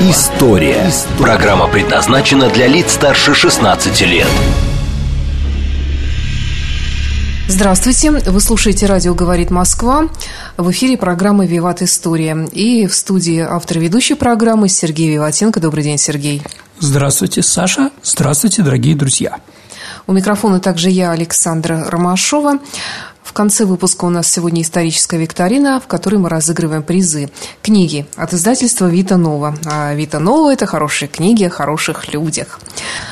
История». Программа предназначена для лиц старше 16 лет. Здравствуйте, вы слушаете «Радио говорит Москва». В эфире программы «Виват История». И в студии автор ведущей программы Сергей Виватенко. Добрый день, Сергей. Здравствуйте, Саша. Здравствуйте, дорогие друзья. У микрофона также я, Александра Ромашова. В конце выпуска у нас сегодня историческая викторина, в которой мы разыгрываем призы. Книги от издательства «Вита Нова». А «Вита Нова» – это хорошие книги о хороших людях.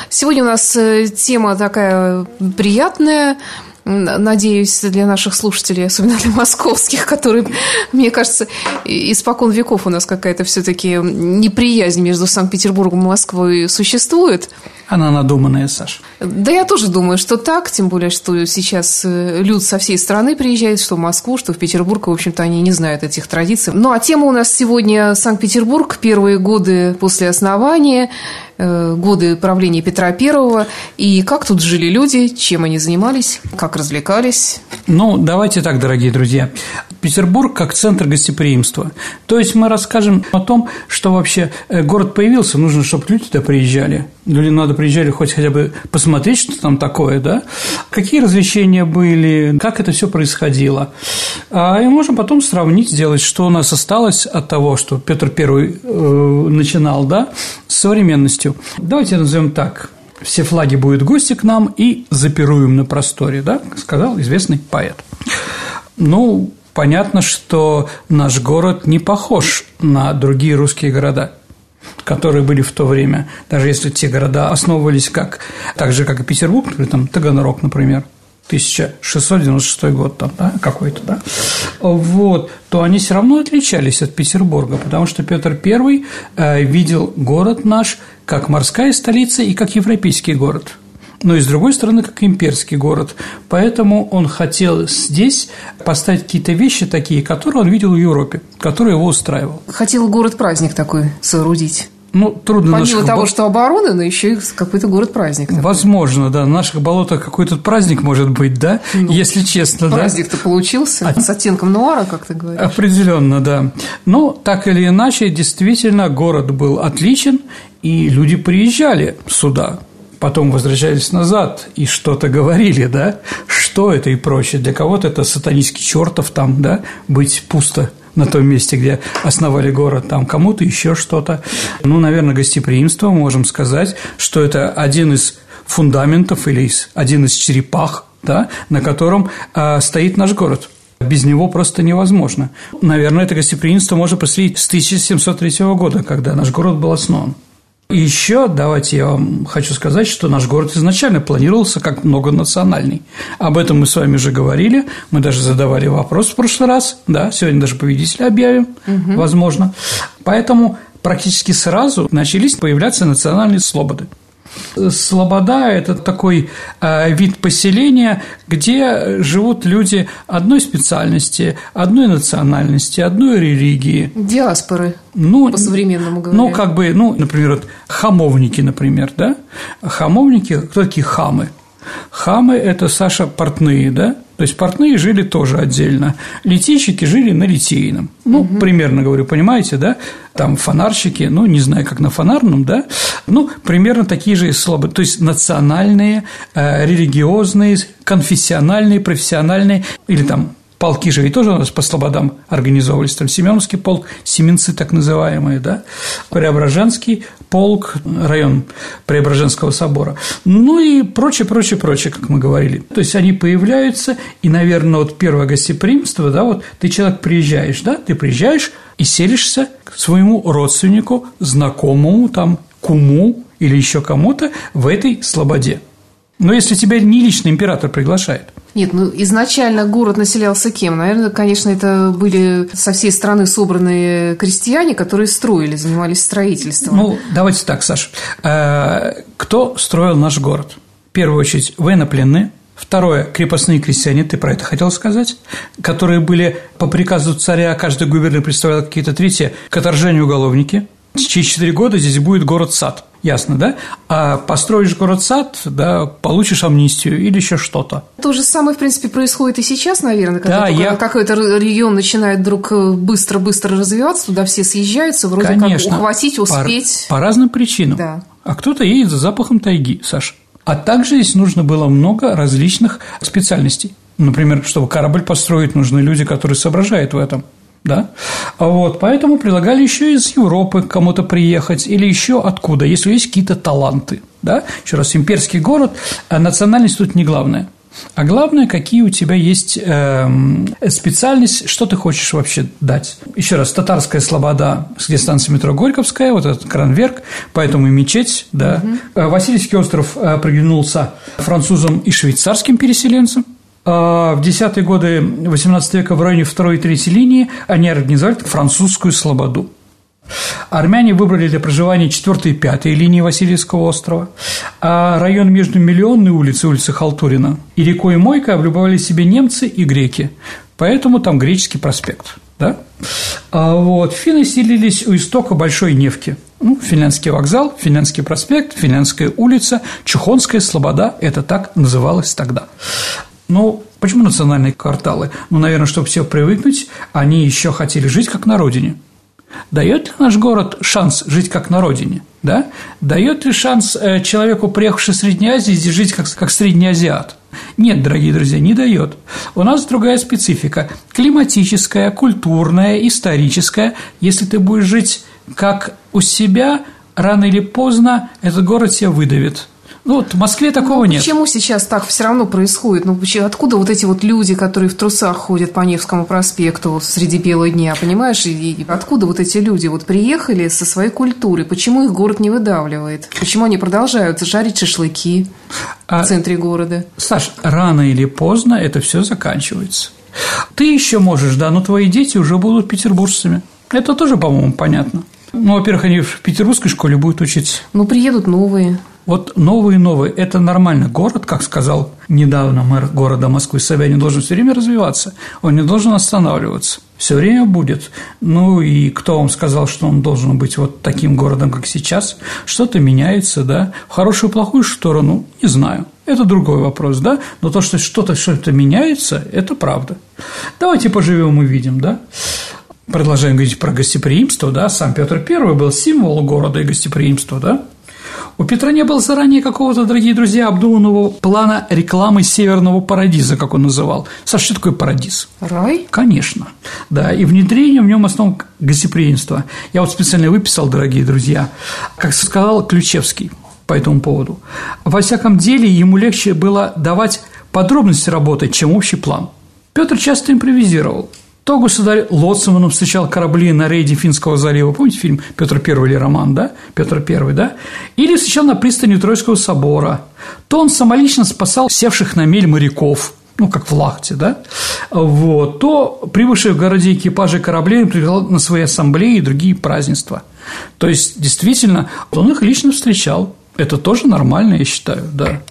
Сегодня у нас э, тема такая приятная, надеюсь, для наших слушателей, особенно для московских, которые, мне кажется, испокон веков у нас какая-то все-таки неприязнь между Санкт-Петербургом и Москвой существует. Она надуманная, Саша. Да я тоже думаю, что так, тем более, что сейчас э, люд со всей страны приезжает, что в Москву, что в Петербург, в общем-то, они не знают этих традиций. Ну, а тема у нас сегодня Санкт-Петербург, первые годы после основания, э, годы правления Петра Первого, и как тут жили люди, чем они занимались, как развлекались. Ну, давайте так, дорогие друзья. Петербург как центр гостеприимства. То есть мы расскажем о том, что вообще э, город появился, нужно, чтобы люди туда приезжали. Люди надо приезжали хоть хотя бы посмотреть, что там такое, да? Какие развлечения были, как это все происходило. А, и можем потом сравнить, сделать, что у нас осталось от того, что Петр Первый э, начинал, да, с современностью. Давайте назовем так все флаги будут гости к нам и запируем на просторе, да, сказал известный поэт. Ну, понятно, что наш город не похож на другие русские города которые были в то время, даже если те города основывались как, так же, как и Петербург, или там Таганрог, например, 1696 год там, да, какой-то, да, вот, то они все равно отличались от Петербурга, потому что Петр I э, видел город наш как морская столица и как европейский город – но и с другой стороны, как имперский город. Поэтому он хотел здесь поставить какие-то вещи такие, которые он видел в Европе, которые его устраивал. Хотел город-праздник такой соорудить. Ну, трудно Помимо наших... того, что обороны, но еще и какой-то город-праздник. Такой. Возможно, да. На наших болотах какой-то праздник может быть, да? Ну, Если честно, да. Праздник-то получился. А... С оттенком нуара, как ты говоришь. Определенно, да. Но так или иначе, действительно, город был отличен, и люди приезжали сюда потом возвращались назад и что-то говорили, да, что это и прочее. Для кого-то это сатанистский чертов там, да, быть пусто на том месте, где основали город, там кому-то еще что-то. Ну, наверное, гостеприимство, можем сказать, что это один из фундаментов или один из черепах, да, на котором э, стоит наш город. Без него просто невозможно. Наверное, это гостеприимство можно проследить с 1703 года, когда наш город был основан. И еще давайте я вам хочу сказать, что наш город изначально планировался как многонациональный. Об этом мы с вами уже говорили, мы даже задавали вопрос в прошлый раз, да, сегодня даже победителя объявим, угу. возможно. Поэтому практически сразу начались появляться национальные слободы. Слобода – это такой э, вид поселения, где живут люди одной специальности, одной национальности, одной религии. Диаспоры, ну, по-современному говоря. Ну, как бы, ну, например, вот хамовники, например, да? Хамовники – кто такие хамы? Хамы – это, Саша, портные, да? То есть портные жили тоже отдельно. Литейщики жили на Литейном. Ну, угу. примерно говорю, понимаете, да? Там фонарщики, ну, не знаю, как на фонарном, да? Ну, примерно такие же слабые. То есть национальные, э, религиозные, конфессиональные, профессиональные или там Полки же ведь тоже у нас по слободам организовывались. Там Семеновский полк, Семенцы так называемые, да, Преображенский полк, район Преображенского собора. Ну и прочее, прочее, прочее, как мы говорили. То есть они появляются, и, наверное, вот первое гостеприимство, да, вот ты человек приезжаешь, да, ты приезжаешь и селишься к своему родственнику, знакомому, там, куму или еще кому-то в этой слободе. Но если тебя не лично император приглашает. Нет, ну изначально город населялся кем? Наверное, конечно, это были со всей страны собранные крестьяне, которые строили, занимались строительством. Ну, давайте так, Саша. Э, кто строил наш город? первую очередь военнопленные, Второе – крепостные крестьяне, ты про это хотел сказать, которые были по приказу царя, каждый губернатор представлял какие-то третьи к отторжению уголовники. Через четыре года здесь будет город-сад, ясно, да? А построишь город-сад, да, получишь амнистию или еще что-то. То же самое, в принципе, происходит и сейчас, наверное, когда да, я... какой-то регион начинает вдруг э, быстро-быстро развиваться, туда все съезжаются, вроде Конечно. как ухватить, успеть. По, по разным причинам. Да. А кто-то едет за запахом тайги, Саша. А также здесь нужно было много различных специальностей. Например, чтобы корабль построить, нужны люди, которые соображают в этом. Да? Вот, поэтому предлагали еще из Европы кому-то приехать или еще откуда, если есть какие-то таланты. Да? Еще раз, имперский город, а национальность тут не главное. А главное, какие у тебя есть э, специальность, что ты хочешь вообще дать. Еще раз, татарская слобода, где станция метро Горьковская, вот этот кранверк, поэтому и мечеть, да. Угу. Васильевский остров э, приглянулся французам и швейцарским переселенцам. А в десятые годы XVIII века в районе второй и третьей линии они организовали французскую слободу. Армяне выбрали для проживания 4 и 5 линии Васильевского острова, а район между Миллионной улицей, улицей Халтурина, и рекой Мойка облюбовали себе немцы и греки, поэтому там греческий проспект. Да? А вот финны селились у истока Большой Невки. Ну, Финляндский вокзал, Финляндский проспект, Финляндская улица, Чухонская слобода – это так называлось тогда. Ну, почему национальные кварталы? Ну, наверное, чтобы все привыкнуть, они еще хотели жить как на родине – Дает ли наш город шанс жить как на родине? Да? Дает ли шанс э, человеку, приехавшему из Средней Азии, здесь жить как, как средний азиат? Нет, дорогие друзья, не дает. У нас другая специфика – климатическая, культурная, историческая. Если ты будешь жить как у себя, рано или поздно этот город тебя выдавит – ну, вот в Москве такого ну, нет. Почему сейчас так все равно происходит? Ну, откуда вот эти вот люди, которые в трусах ходят по Невскому проспекту вот, среди белого дня, понимаешь? И, и откуда вот эти люди вот приехали со своей культурой? Почему их город не выдавливает? Почему они продолжают жарить шашлыки а, в центре города? Саш, рано или поздно это все заканчивается. Ты еще можешь, да, но твои дети уже будут петербуржцами. Это тоже, по-моему, понятно. Ну, во-первых, они в петербургской школе будут учиться. Ну, приедут новые. Вот новые и новые – это нормально. Город, как сказал недавно мэр города Москвы Собянин, должен все время развиваться, он не должен останавливаться. Все время будет. Ну и кто вам сказал, что он должен быть вот таким городом, как сейчас? Что-то меняется, да? В хорошую плохую сторону – не знаю. Это другой вопрос, да? Но то, что что-то что-то меняется, это правда. Давайте поживем и видим, да? Продолжаем говорить про гостеприимство, да? Сам Петр I был символ города и гостеприимства, да? У Петра не было заранее какого-то, дорогие друзья, обдуманного плана рекламы северного парадиза, как он называл. Саша, что такое парадиз? Рай? Конечно. Да, и внедрение в нем основном гостеприимства. Я вот специально выписал, дорогие друзья, как сказал Ключевский по этому поводу. Во всяком деле, ему легче было давать подробности работы, чем общий план. Петр часто импровизировал. То государь Лоцманом встречал корабли на рейде Финского залива. Помните фильм «Петр I» или роман, да? Петр I, да? Или встречал на пристани Троицкого собора. То он самолично спасал севших на мель моряков, ну, как в Лахте, да, вот, то прибывшие в городе экипажи кораблей приглашал на свои ассамблеи и другие празднества. То есть, действительно, он их лично встречал. Это тоже нормально, я считаю, да.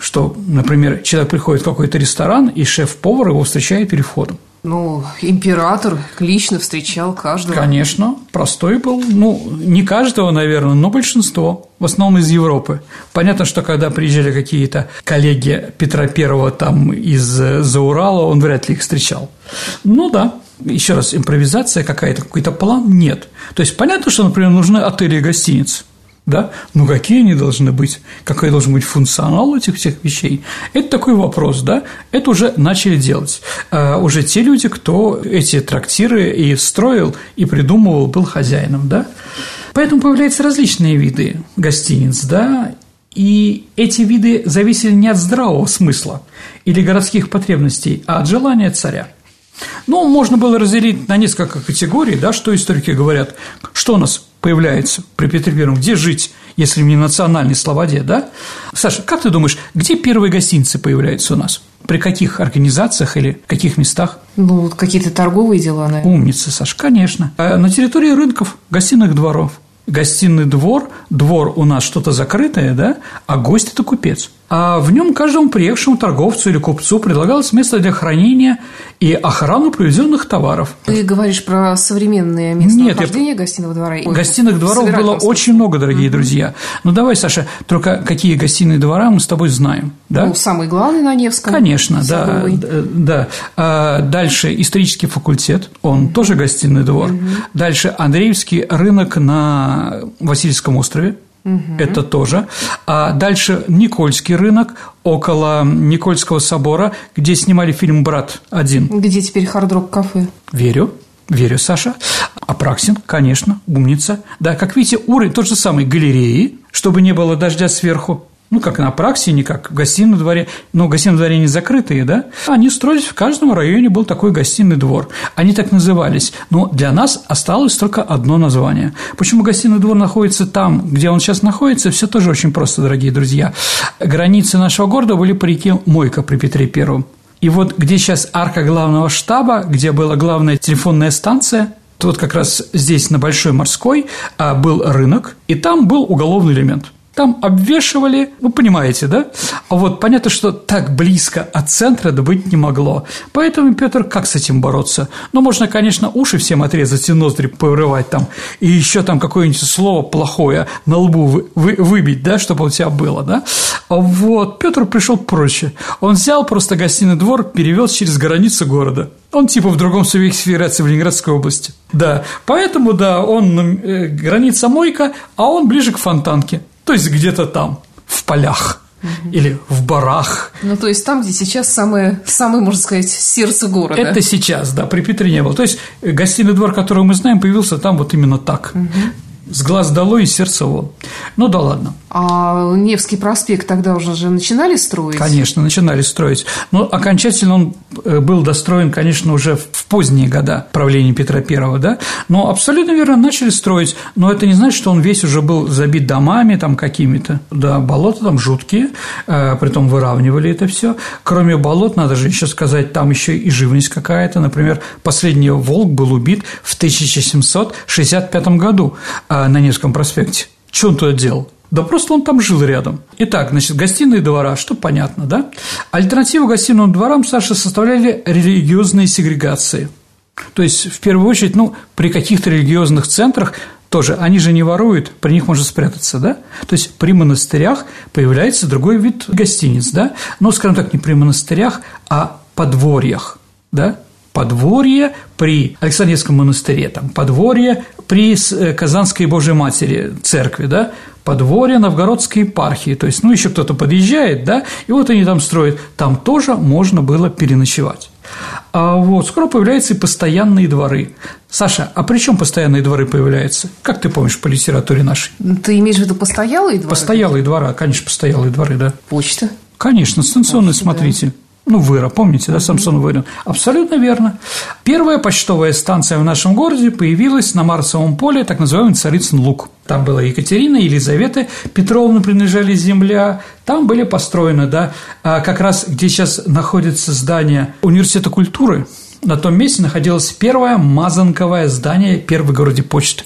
Что, например, человек приходит в какой-то ресторан, и шеф-повар его встречает перед входом. Ну, император лично встречал каждого. Конечно, простой был. Ну, не каждого, наверное, но большинство. В основном из Европы. Понятно, что когда приезжали какие-то коллеги Петра Первого там из-за Урала, он вряд ли их встречал. Ну да, еще раз, импровизация какая-то, какой-то план нет. То есть понятно, что, например, нужны отели и гостиницы да? Ну, какие они должны быть? Какой должен быть функционал этих всех вещей? Это такой вопрос, да? Это уже начали делать. А уже те люди, кто эти трактиры и строил, и придумывал, был хозяином, да? Поэтому появляются различные виды гостиниц, да, и эти виды зависели не от здравого смысла или городских потребностей, а от желания царя. Ну, можно было разделить на несколько категорий, да, что историки говорят, что у нас появляется при Петре Первом, где жить, если не национальной слободе, да? Саша, как ты думаешь, где первые гостиницы появляются у нас? При каких организациях или каких местах? Ну, какие-то торговые дела, наверное. Умница, Саша, конечно. А на территории рынков, гостиных дворов. Гостиный двор, двор у нас что-то закрытое, да, а гость – это купец. А в нем каждому приехавшему торговцу или купцу предлагалось место для хранения и охрану привезенных товаров. Ты говоришь про современные места Нет, нахождения я... гостиного двора? Гостиных дворов было очень много, дорогие mm-hmm. друзья. Ну, давай, Саша, только какие гостиные двора мы с тобой знаем, да? Ну, самый главный на Невском. Конечно, да, да. А дальше исторический факультет, он mm-hmm. тоже гостиный двор. Mm-hmm. Дальше Андреевский рынок на Васильевском острове, Угу. Это тоже. А дальше Никольский рынок около Никольского собора, где снимали фильм «Брат один». Где теперь хард-рок кафе? Верю. Верю, Саша. Апраксин, конечно, умница. Да, как видите, уровень тот же самый галереи, чтобы не было дождя сверху ну, как на праксе, не как в гостином дворе, но гостином дворе не закрытые, да, они строились, в каждом районе был такой гостиный двор. Они так назывались, но для нас осталось только одно название. Почему гостиный двор находится там, где он сейчас находится, все тоже очень просто, дорогие друзья. Границы нашего города были по реке Мойка при Петре Первом. И вот где сейчас арка главного штаба, где была главная телефонная станция, то вот как раз здесь, на Большой Морской, а, был рынок, и там был уголовный элемент – там обвешивали, вы понимаете, да? А вот понятно, что так близко от центра да быть не могло. Поэтому Петр как с этим бороться? Ну, можно, конечно, уши всем отрезать и ноздри повырывать там, и еще там какое-нибудь слово плохое на лбу вы, вы, выбить, да, чтобы у тебя было, да? А вот, Петр пришел проще. Он взял просто гостиный двор, перевез через границу города. Он типа в другом субъекте федерации в Ленинградской области. Да, поэтому, да, он э, граница Мойка, а он ближе к Фонтанке. То есть где-то там, в полях или в барах. Ну, то есть там, где сейчас самое, самое, можно сказать, сердце города. Это сейчас, да, при Петре не было. То есть гостиный двор, который мы знаем, появился там вот именно так. Угу. С глаз долой и сердце вон. Ну да ладно. А Невский проспект тогда уже же начинали строить? Конечно, начинали строить. Но окончательно он э, был достроен, конечно, уже в поздние года правления Петра I, да? Но абсолютно верно, начали строить. Но это не значит, что он весь уже был забит домами там какими-то. Да, болота там жуткие, э, притом выравнивали это все. Кроме болот, надо же еще сказать, там еще и живность какая-то. Например, последний волк был убит в 1765 году э, на Невском проспекте. Что он туда делал? Да просто он там жил рядом. Итак, значит, гостиные двора, что понятно, да? Альтернативу гостиным дворам Саша составляли религиозные сегрегации. То есть, в первую очередь, ну, при каких-то религиозных центрах тоже, они же не воруют, при них можно спрятаться, да? То есть, при монастырях появляется другой вид гостиниц, да? Но, скажем так, не при монастырях, а подворьях, да? Подворье при Александрийском монастыре, там, подворье при э, Казанской Божьей Матери церкви, да, подворье Новгородской епархии, то есть, ну, еще кто-то подъезжает, да, и вот они там строят, там тоже можно было переночевать. А вот скоро появляются и постоянные дворы. Саша, а при чем постоянные дворы появляются? Как ты помнишь по литературе нашей? Ты имеешь в виду постоялые дворы? Постоялые двора, конечно, постоялые дворы, да. Почта? Конечно, станционный Почта, смотритель. Да. Ну, Выра, помните, да, Самсон Вырин? Абсолютно верно. Первая почтовая станция в нашем городе появилась на Марсовом поле, так называемый Царицын Луг. Там была Екатерина, Елизавета Петровна принадлежали земля, там были построены, да, а как раз где сейчас находится здание Университета культуры, на том месте находилось первое мазанковое здание первой городе почты.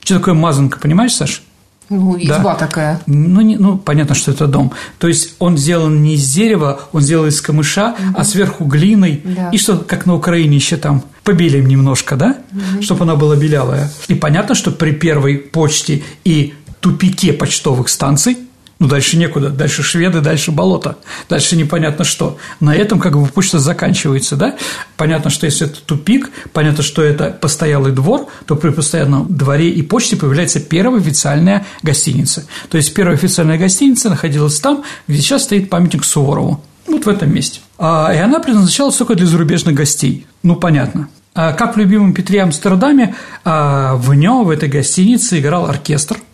Что такое мазанка, понимаешь, Саша? Ну, изба да. такая. Ну, не, ну, понятно, что это дом. То есть он сделан не из дерева, он сделан из камыша, угу. а сверху глиной. Да. И что, как на Украине еще там побелим немножко, да, угу. чтобы она была белявая. И понятно, что при первой почте и тупике почтовых станций ну, дальше некуда, дальше шведы, дальше болото, дальше непонятно что. На этом как бы почта заканчивается, да? Понятно, что если это тупик, понятно, что это постоялый двор, то при постоянном дворе и почте появляется первая официальная гостиница. То есть первая официальная гостиница находилась там, где сейчас стоит памятник Суворову. Вот в этом месте. А, и она предназначалась только для зарубежных гостей. Ну, понятно. А, как в любимом Петре Амстердаме, а, в нем, в этой гостинице играл оркестр –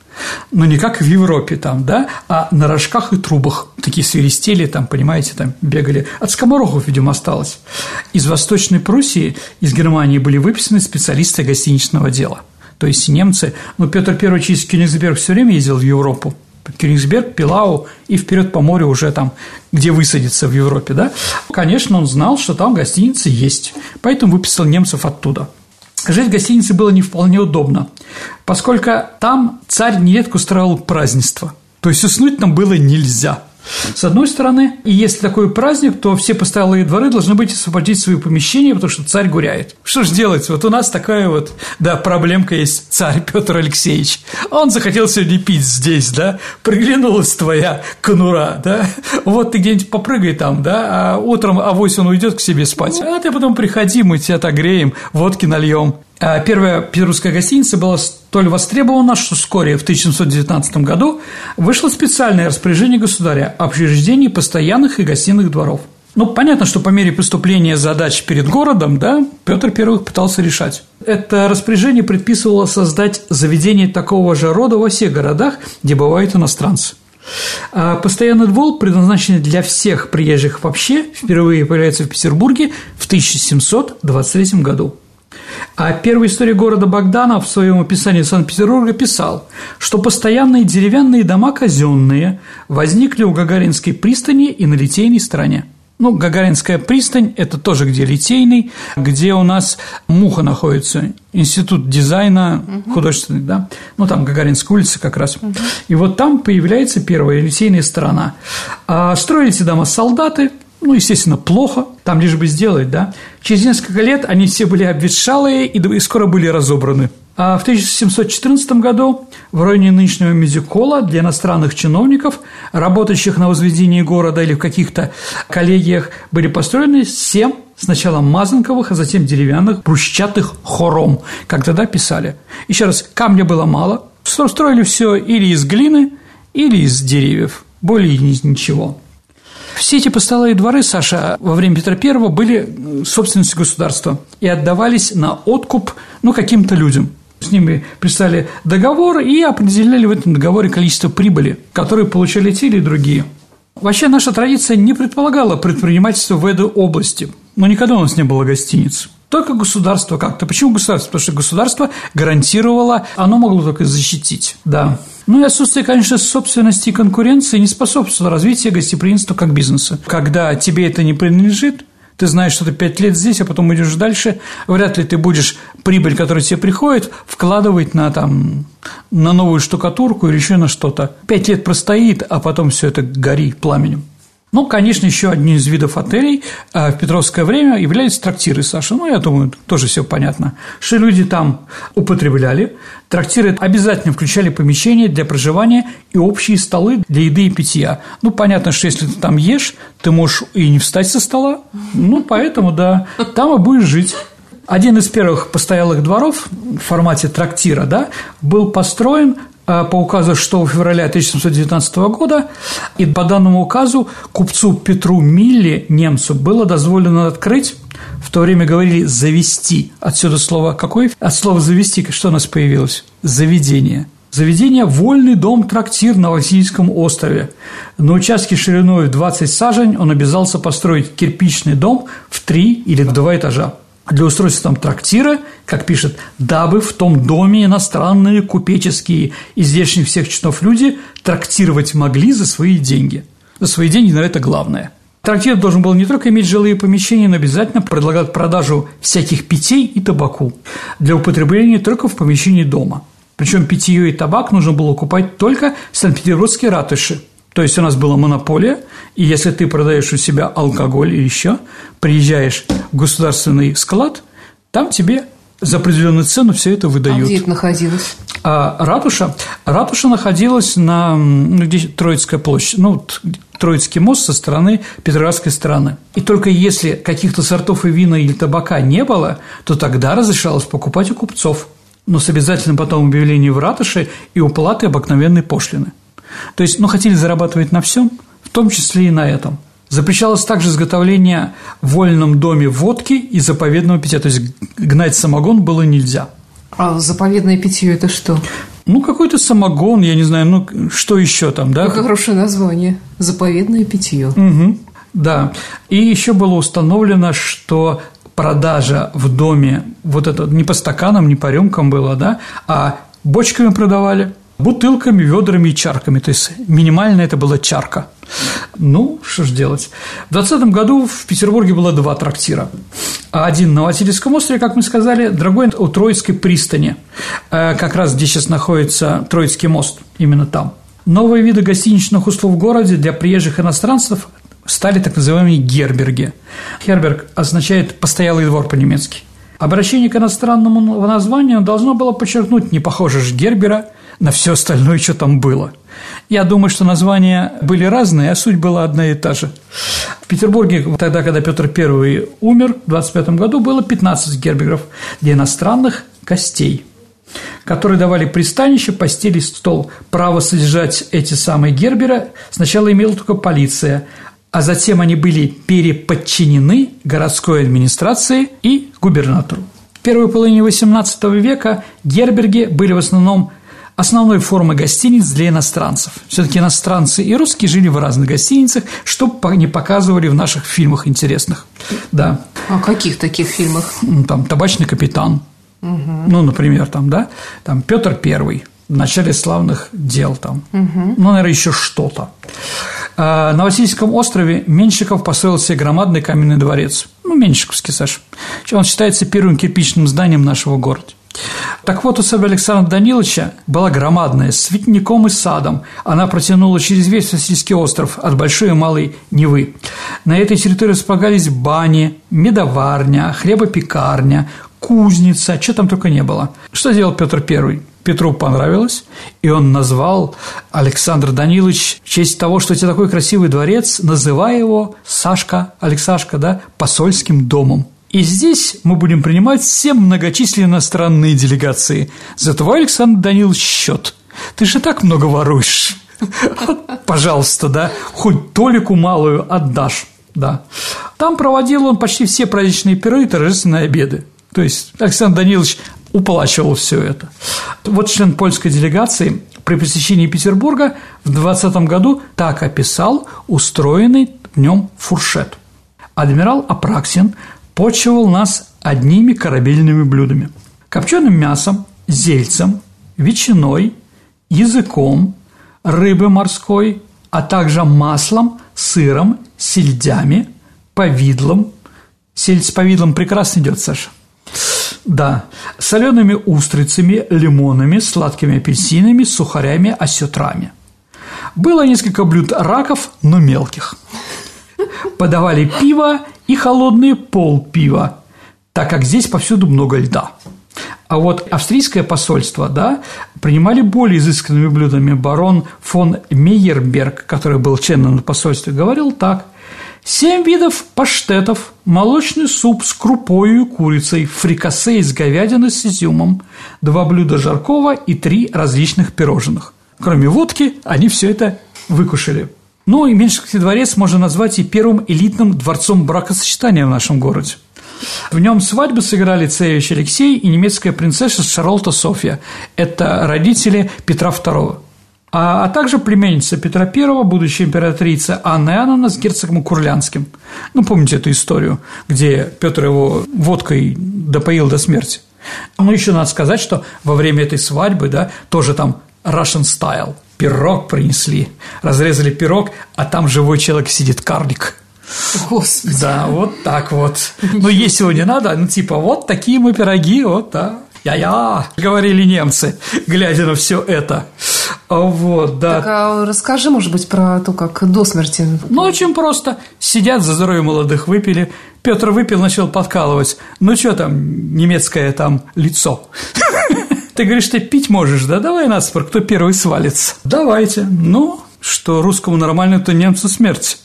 но не как в Европе там, да, а на рожках и трубах. Такие свиристели там, понимаете, там бегали. От скоморохов, видимо, осталось. Из Восточной Пруссии, из Германии были выписаны специалисты гостиничного дела. То есть немцы, ну, Петр I через Кёнигсберг все время ездил в Европу, Кёнигсберг, Пилау и вперед по морю уже там, где высадиться в Европе, да? Конечно, он знал, что там гостиницы есть, поэтому выписал немцев оттуда – Жить в гостинице было не вполне удобно, поскольку там царь нередко устраивал празднество, то есть уснуть там было нельзя. С одной стороны. И если такой праздник, то все постоялые дворы должны быть освободить свои помещения, потому что царь гуляет. Что же делать? Вот у нас такая вот, да, проблемка есть, царь Петр Алексеевич. Он захотел сегодня пить здесь, да, приглянулась твоя конура, да, вот ты где-нибудь попрыгай там, да, а утром авось он уйдет к себе спать, а ты потом приходи, мы тебя отогреем, водки нальем. А первая петербургская гостиница была столь востребована, что вскоре, в 1719 году, вышло специальное распоряжение государя о учреждении постоянных и гостиных дворов. Ну, понятно, что по мере поступления задач перед городом, да, Петр I пытался решать. Это распоряжение предписывало создать заведение такого же рода во всех городах, где бывают иностранцы. А постоянный двор, предназначенный для всех приезжих вообще, впервые появляется в Петербурге в 1723 году. А первая история города Богданов в своем описании Санкт-Петербурга писал, что постоянные деревянные дома казенные возникли у Гагаринской пристани и на Литейной стороне. Ну, Гагаринская пристань – это тоже где Литейный, где у нас Муха находится, институт дизайна угу. художественный, да, ну, там Гагаринская улица как раз. Угу. И вот там появляется первая Литейная сторона. А строили эти дома солдаты, ну, естественно, плохо, там лишь бы сделать, да. Через несколько лет они все были обветшалые и скоро были разобраны. А в 1714 году в районе нынешнего мюзикола для иностранных чиновников, работающих на возведении города или в каких-то коллегиях, были построены семь сначала мазанковых, а затем деревянных брусчатых хором, как тогда писали. Еще раз, камня было мало, строили все или из глины, или из деревьев, более ничего. Все эти постоялые дворы, Саша, во время Петра I были собственностью государства и отдавались на откуп ну, каким-то людям. С ними писали договор и определяли в этом договоре количество прибыли, которые получали те или другие. Вообще наша традиция не предполагала предпринимательство в этой области, но никогда у нас не было гостиниц. Только государство как-то. Почему государство? Потому что государство гарантировало, оно могло только защитить, да. Ну и отсутствие, конечно, собственности и конкуренции не способствует развитию гостеприимства как бизнеса. Когда тебе это не принадлежит, ты знаешь, что ты пять лет здесь, а потом идешь дальше, вряд ли ты будешь прибыль, которая тебе приходит, вкладывать на, там, на новую штукатурку или еще на что-то. Пять лет простоит, а потом все это горит пламенем. Ну, конечно, еще одним из видов отелей э, в Петровское время являлись трактиры, Саша. Ну, я думаю, тоже все понятно, что люди там употребляли. Трактиры обязательно включали помещения для проживания и общие столы для еды и питья. Ну, понятно, что если ты там ешь, ты можешь и не встать со стола. Ну, поэтому, да, там и будешь жить. Один из первых постоялых дворов в формате трактира да, был построен по указу 6 февраля 1719 года, и по данному указу купцу Петру Милли, немцу, было дозволено открыть, в то время говорили «завести», отсюда слово какое? От слова «завести» что у нас появилось? «Заведение». Заведение – вольный дом-трактир на Васильевском острове. На участке шириной в 20 сажень он обязался построить кирпичный дом в три или два этажа для устройства там трактира, как пишет, дабы в том доме иностранные купеческие и здешних всех чинов люди трактировать могли за свои деньги. За свои деньги, наверное, это главное. Трактир должен был не только иметь жилые помещения, но обязательно предлагать продажу всяких питей и табаку для употребления только в помещении дома. Причем питье и табак нужно было купать только в Санкт-Петербургской ратуши – то есть у нас была монополия, и если ты продаешь у себя алкоголь или еще, приезжаешь в государственный склад, там тебе за определенную цену все это выдают. А где это находилось? А ратуша, ратуша находилась на ну, где Троицкая площадь, ну, Троицкий мост со стороны Петроградской стороны. И только если каких-то сортов и вина или табака не было, то тогда разрешалось покупать у купцов, но с обязательным потом объявлением в ратуше и уплатой обыкновенной пошлины. То есть, ну, хотели зарабатывать на всем, в том числе и на этом. Запрещалось также изготовление в вольном доме водки и заповедного питья, то есть гнать самогон было нельзя. А заповедное питье – это что? Ну, какой-то самогон, я не знаю, ну, что еще там, да? Какое хорошее название – заповедное питье. Угу, да. И еще было установлено, что продажа в доме, вот это не по стаканам, не по рюмкам было, да, а бочками продавали – бутылками, ведрами и чарками. То есть минимально это была чарка. Ну, что ж делать. В 20 году в Петербурге было два трактира. Один на Васильевском острове, как мы сказали, другой у Троицкой пристани, э, как раз где сейчас находится Троицкий мост, именно там. Новые виды гостиничных услуг в городе для приезжих иностранцев стали так называемые герберги. Герберг означает «постоялый двор» по-немецки. Обращение к иностранному названию должно было подчеркнуть непохожесть Гербера на все остальное, что там было. Я думаю, что названия были разные, а суть была одна и та же. В Петербурге тогда, когда Петр I умер, в 25 году было 15 гербергов для иностранных гостей – которые давали пристанище, постели, стол. Право содержать эти самые гербера сначала имела только полиция, а затем они были переподчинены городской администрации и губернатору. В первой половине XVIII века герберги были в основном основной формой гостиниц для иностранцев. Все-таки иностранцы и русские жили в разных гостиницах, что не показывали в наших фильмах интересных. Да. А каких таких фильмах? Там «Табачный капитан», Угу. Ну, например, там, да, там Петр Первый в начале славных дел там, угу. ну, наверное, еще что-то. А на Васильевском острове Менщиков построил себе громадный каменный дворец. Ну, Менщиковский, Саш. Он считается первым кирпичным зданием нашего города. Так вот, усадьба Александра Даниловича была громадная, с цветником и садом. Она протянула через весь Васильский остров, от Большой и Малой Невы. На этой территории располагались бани, медоварня, хлебопекарня, кузница, что там только не было. Что делал Петр Первый? Петру понравилось, и он назвал Александр Данилович в честь того, что у тебя такой красивый дворец, называя его Сашка, Алексашка, да, посольским домом. И здесь мы будем принимать все многочисленные иностранные делегации. За твой, Александр Данилович, счет. Ты же так много воруешь. Пожалуйста, да, хоть толику малую отдашь. Да. Там проводил он почти все праздничные пиры и торжественные обеды. То есть Александр Данилович уплачивал все это. Вот член польской делегации при посещении Петербурга в 20 году так описал устроенный в нем фуршет. Адмирал Апраксин почивал нас одними корабельными блюдами – копченым мясом, зельцем, ветчиной, языком, рыбой морской, а также маслом, сыром, сельдями, повидлом. Сельдь с повидлом прекрасно идет, Саша – да, солеными устрицами, лимонами, сладкими апельсинами, сухарями, осетрами. Было несколько блюд раков, но мелких. Подавали пиво и холодный пол пива, так как здесь повсюду много льда. А вот австрийское посольство, да, принимали более изысканными блюдами. Барон фон Мейерберг, который был членом посольства, говорил так. Семь видов паштетов, молочный суп с крупой и курицей, фрикасе из говядины с изюмом, два блюда жаркого и три различных пирожных. Кроме водки, они все это выкушали. Ну и Меньшиковский дворец можно назвать и первым элитным дворцом бракосочетания в нашем городе. В нем свадьбы сыграли царевич Алексей и немецкая принцесса Шарлотта Софья. Это родители Петра II а, а также племянница Петра I, будущая императрица Анна Иоанновна с герцогом Курлянским. Ну, помните эту историю, где Петр его водкой допоил до смерти. Ну, еще надо сказать, что во время этой свадьбы, да, тоже там Russian style, пирог принесли, разрезали пирог, а там живой человек сидит, карлик. Господи. Да, вот так вот. Ну, есть его не надо, ну, типа, вот такие мы пироги, вот, да. Я-я, говорили немцы, глядя на все это. Вот, да. Так, а расскажи, может быть, про то, как до смерти. Ну, очень просто. Сидят за здоровье молодых, выпили. Петр выпил, начал подкалывать. Ну, что там, немецкое там лицо? Ты говоришь, ты пить можешь, да? Давай на спор, кто первый свалится. Давайте. Ну, что русскому нормально, то немцу смерть.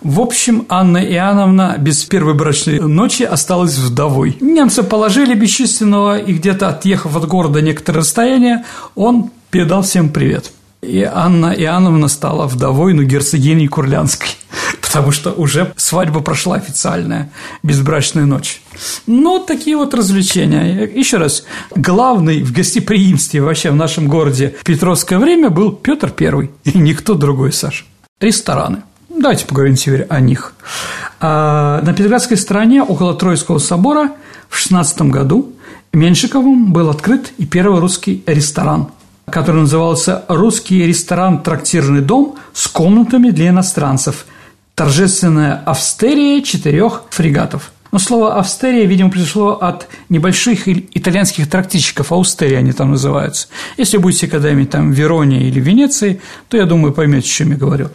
В общем, Анна Иоанновна без первой брачной ночи осталась вдовой. Немцы положили бесчувственного, и где-то отъехав от города некоторое расстояние, он передал всем привет. И Анна Иоанновна стала вдовой, ну, герцогиней Курлянской, потому что уже свадьба прошла официальная, безбрачная ночь. Ну, такие вот развлечения. Еще раз, главный в гостеприимстве вообще в нашем городе в Петровское время был Петр Первый, и никто другой, Саша. Рестораны. Давайте поговорим теперь о них. А, на Петроградской стороне, около Троицкого собора, в 16 году Меньшиковым был открыт и первый русский ресторан, который назывался «Русский ресторан-трактирный дом с комнатами для иностранцев. Торжественная австерия четырех фрегатов». Но слово «австерия», видимо, пришло от небольших итальянских трактирщиков, аустерия они там называются. Если будете когда-нибудь там в Вероне или Венеции, то, я думаю, поймете, о чем я говорю.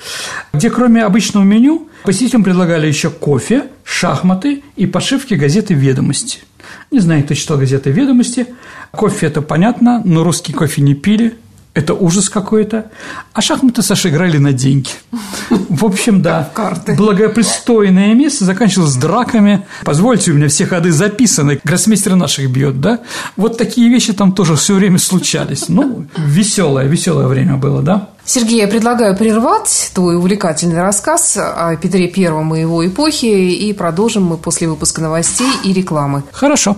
Где кроме обычного меню посетителям предлагали еще кофе, шахматы и подшивки газеты «Ведомости». Не знаю точно, что газеты «Ведомости». Кофе – это понятно, но русский кофе не пили – это ужас какой-то. А шахматы Саша играли на деньги. В общем, да. Карты. Благопристойное место заканчивалось драками. Позвольте, у меня все ходы записаны. Гроссмейстер наших бьет, да? Вот такие вещи там тоже все время случались. Ну, веселое, веселое время было, да? Сергей, я предлагаю прервать твой увлекательный рассказ о Петре Первом и его эпохе, и продолжим мы после выпуска новостей и рекламы. Хорошо.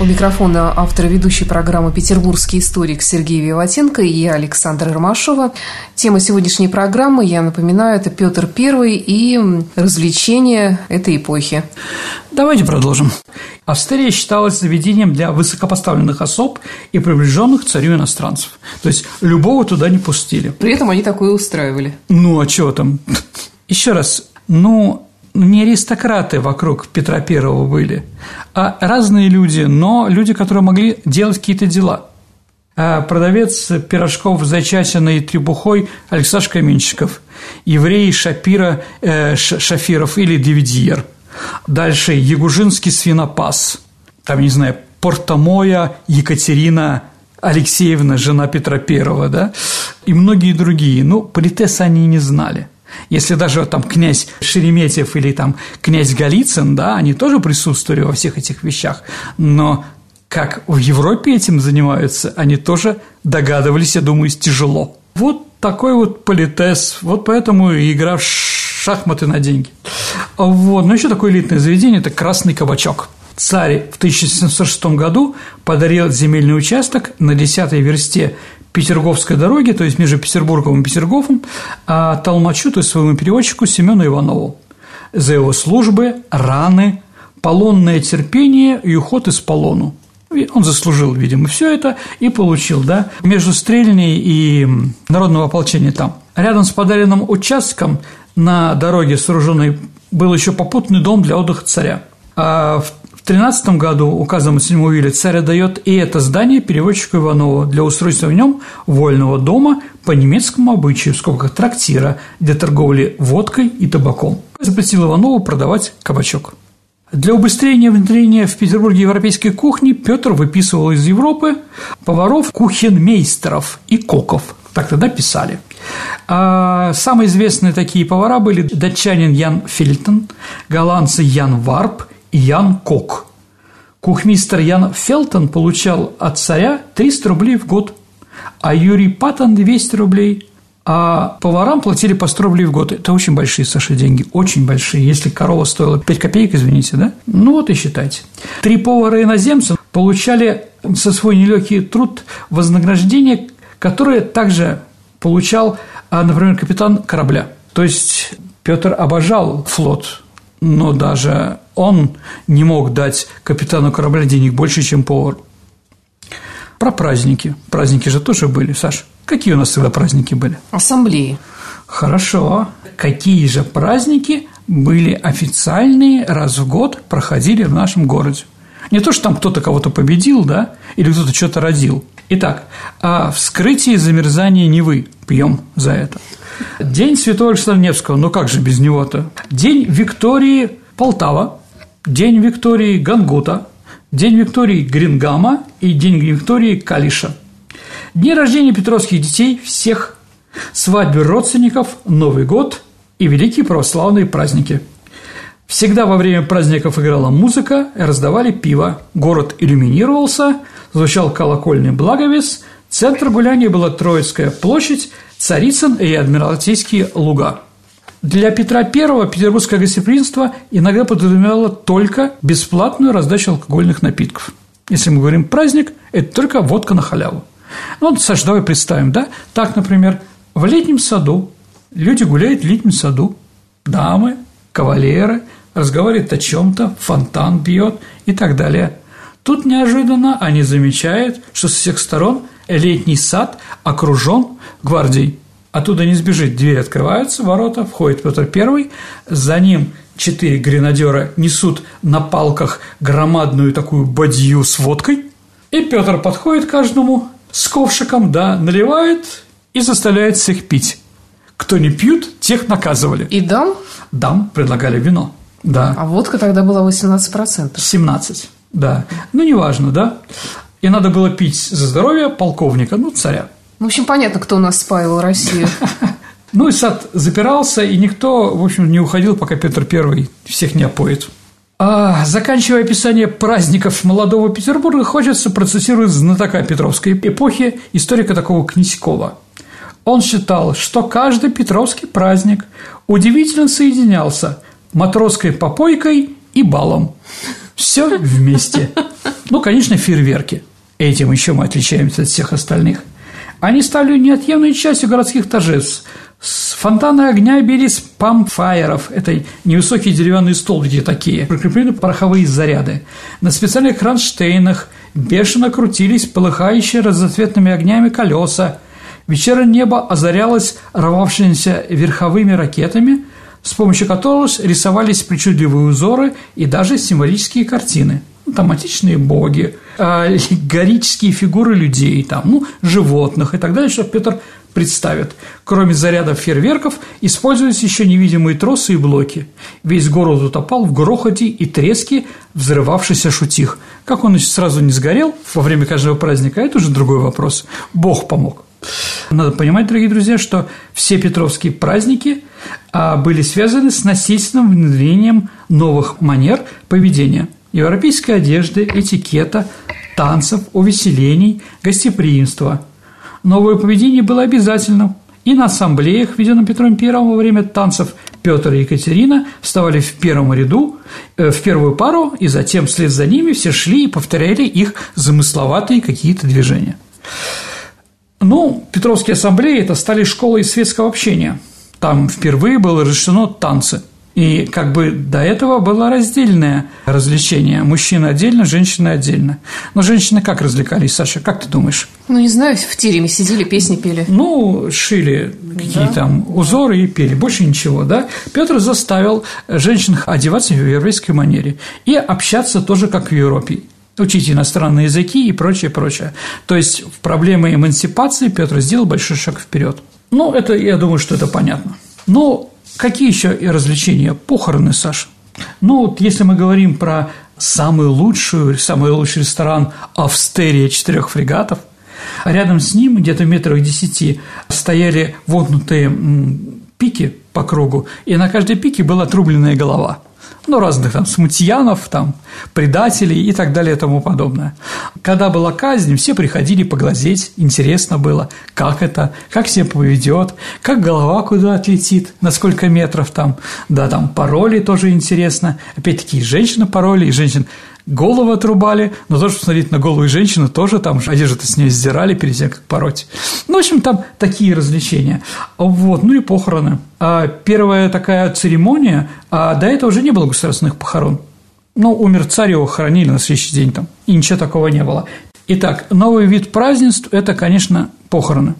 У микрофона автор и ведущий программы «Петербургский историк» Сергей Виватенко и я, Александра Ромашова. Тема сегодняшней программы, я напоминаю, это Петр I и развлечения этой эпохи. Давайте продолжим. Австрия считалась заведением для высокопоставленных особ и приближенных царю иностранцев. То есть любого туда не пустили. При этом они такое устраивали. Ну, а чего там? Еще раз, ну, не аристократы вокруг Петра Первого были, а разные люди, но люди, которые могли делать какие-то дела. А продавец пирожков Зайчатиной и Требухой Александр Каменщиков, еврей Шапира, э, Шафиров или Девидьер. Дальше Ягужинский свинопас, там, не знаю, Портомоя Екатерина Алексеевна, жена Петра Первого, да, и многие другие. Ну, политеса они не знали – если даже там князь Шереметьев или там князь Голицын, да, они тоже присутствовали во всех этих вещах, но как в Европе этим занимаются, они тоже догадывались, я думаю, тяжело. Вот такой вот политес, вот поэтому игра в шахматы на деньги. Вот, но еще такое элитное заведение – это «Красный кабачок». Царь в 1706 году подарил земельный участок на 10-й версте Петерговской дороги, то есть между Петербургом и Петергофом, а толмачу, то есть своему переводчику Семену Иванову за его службы, раны, полонное терпение и уход из полону. Он заслужил, видимо, все это и получил, да, между Стрельней и Народного ополчения там. Рядом с подаренным участком на дороге сооруженной был еще попутный дом для отдыха царя. А в в 13 году указом 7 июля царь дает и это здание переводчику Иванову для устройства в нем вольного дома по немецкому обычаю, в скобках трактира, для торговли водкой и табаком. Запретил Иванову продавать кабачок. Для убыстрения внедрения в Петербурге европейской кухни Петр выписывал из Европы поваров, кухенмейстеров и коков. Так тогда писали. А самые известные такие повара были датчанин Ян Фельтон, голландцы Ян Варп Ян Кок. Кухмистер Ян Фелтон получал от царя 300 рублей в год, а Юрий Паттон – 200 рублей, а поварам платили по 100 рублей в год. Это очень большие, Саша, деньги, очень большие. Если корова стоила 5 копеек, извините, да? Ну вот и считайте. Три повара-иноземца получали со свой нелегкий труд вознаграждение, которое также получал, а, например, капитан корабля. То есть Петр обожал флот, но даже он не мог дать капитану корабля денег больше, чем повар. Про праздники. Праздники же тоже были, Саш. Какие у нас тогда праздники были? Ассамблеи. Хорошо. Какие же праздники были официальные, раз в год проходили в нашем городе? Не то, что там кто-то кого-то победил, да, или кто-то что-то родил. Итак, о вскрытии замерзания Невы пьем за это. День Святого Александра Невского, ну как же без него-то? День Виктории Полтава, День Виктории Гангута, День Виктории Грингама и День Виктории Калиша. Дни рождения петровских детей всех, свадьбы родственников, Новый год и великие православные праздники. Всегда во время праздников играла музыка раздавали пиво. Город иллюминировался, звучал колокольный благовест, центр гуляния была Троицкая площадь, Царицын и Адмиралтейские луга. Для Петра I петербургское гостеприимство иногда подразумевало только бесплатную раздачу алкогольных напитков. Если мы говорим праздник, это только водка на халяву. Ну, Саша, давай представим, да? Так, например, в летнем саду, люди гуляют в летнем саду, дамы, кавалеры, разговаривает о чем-то, фонтан бьет и так далее. Тут неожиданно они замечают, что со всех сторон летний сад окружен гвардией. Оттуда не сбежит, двери открываются, ворота, входит Петр Первый, за ним четыре гренадера несут на палках громадную такую бадью с водкой, и Петр подходит к каждому с ковшиком, да, наливает и заставляет всех пить. Кто не пьют, тех наказывали. И дам? Дам предлагали вино, да. А водка тогда была 18%. 17, да. Ну, неважно, да. И надо было пить за здоровье полковника, ну, царя. В общем, понятно, кто у нас спаивал Россию. Ну и сад запирался, и никто, в общем, не уходил, пока Петр I всех не опоет. А, заканчивая описание праздников молодого Петербурга, хочется процессировать знатока Петровской эпохи, историка такого Князькова. Он считал, что каждый петровский праздник удивительно соединялся матросской попойкой и балом. Все вместе. Ну, конечно, фейерверки. Этим еще мы отличаемся от всех остальных. Они стали неотъемлемой частью городских торжеств. С фонтана огня бились памфайеров – это невысокие деревянные столбики такие, прикреплены пороховые заряды. На специальных кронштейнах бешено крутились полыхающие разноцветными огнями колеса. Вечернее небо озарялось рвавшимися верховыми ракетами, с помощью которых рисовались причудливые узоры и даже символические картины – там античные боги, аллегорические фигуры людей, там, ну, животных и так далее, что Петр представит. Кроме зарядов фейерверков, используются еще невидимые тросы и блоки. Весь город утопал в грохоте и треске взрывавшийся шутих. Как он сразу не сгорел во время каждого праздника, это уже другой вопрос. Бог помог. Надо понимать, дорогие друзья, что все петровские праздники а, были связаны с насильственным внедрением новых манер поведения – европейской одежды, этикета, танцев, увеселений, гостеприимства. Новое поведение было обязательным, и на ассамблеях, введенном Петром I во время танцев Петр и Екатерина вставали в первом ряду, э, в первую пару, и затем вслед за ними все шли и повторяли их замысловатые какие-то движения. Ну, Петровские ассамблеи – это стали школой светского общения. Там впервые было разрешено танцы – и как бы до этого было раздельное развлечение. Мужчина отдельно, женщина отдельно. Но женщины как развлекались, Саша, как ты думаешь? Ну, не знаю, в тереме сидели, песни пели. Ну, шили какие да. там узоры и пели, больше ничего, да? Петр заставил женщин одеваться в европейской манере и общаться тоже как в Европе учить иностранные языки и прочее, прочее. То есть в проблеме эмансипации Петр сделал большой шаг вперед. Ну, это, я думаю, что это понятно. Но Какие еще развлечения? Похороны, Саша. Ну, вот если мы говорим про самую лучшую, самый лучший ресторан Австерия четырех фрегатов, рядом с ним, где-то метрах десяти, стояли вогнутые пики по кругу, и на каждой пике была отрубленная голова – ну, разных там смутьянов, там, предателей и так далее и тому подобное. Когда была казнь, все приходили поглазеть, интересно было, как это, как себя поведет, как голова куда отлетит, на сколько метров там, да, там пароли тоже интересно, опять-таки и женщины пароли, и женщин голову отрубали, но тоже посмотреть на голову женщины тоже там одежду с нее сдирали перед тем, как пороть. Ну, в общем, там такие развлечения. Вот, ну и похороны. А первая такая церемония, а до этого уже не было государственных похорон. Ну, умер царь, его хоронили на следующий день там, и ничего такого не было. Итак, новый вид празднеств – это, конечно, похороны.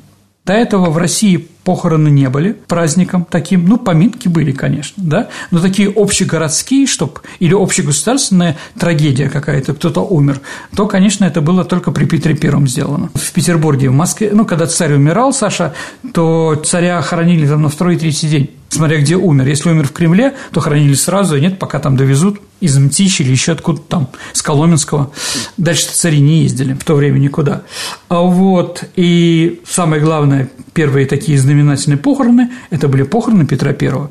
До этого в России похороны не были праздником таким, ну, поминки были, конечно, да, но такие общегородские, чтоб, или общегосударственная трагедия какая-то, кто-то умер, то, конечно, это было только при Петре Первом сделано. В Петербурге, в Москве, ну, когда царь умирал, Саша, то царя хоронили там на второй и третий день смотря где умер. Если умер в Кремле, то хоронили сразу, а нет, пока там довезут из Мтищ или еще откуда-то там, с Коломенского. Дальше цари не ездили в то время никуда. А вот, и самое главное, первые такие знаменательные похороны – это были похороны Петра Первого.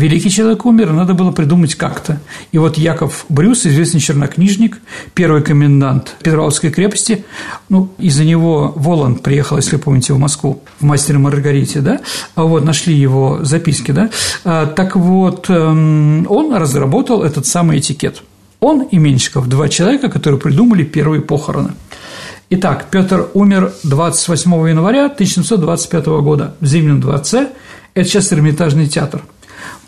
Великий человек умер, надо было придумать как-то. И вот Яков Брюс, известный чернокнижник, первый комендант Петровской крепости, ну, из-за него Воланд приехал, если помните, в Москву, в «Мастере Маргарите», да, а вот нашли его записки, да, а, так вот, эм, он разработал этот самый этикет. Он и Меньшиков – два человека, которые придумали первые похороны. Итак, Петр умер 28 января 1725 года в Зимнем дворце, это сейчас Эрмитажный театр –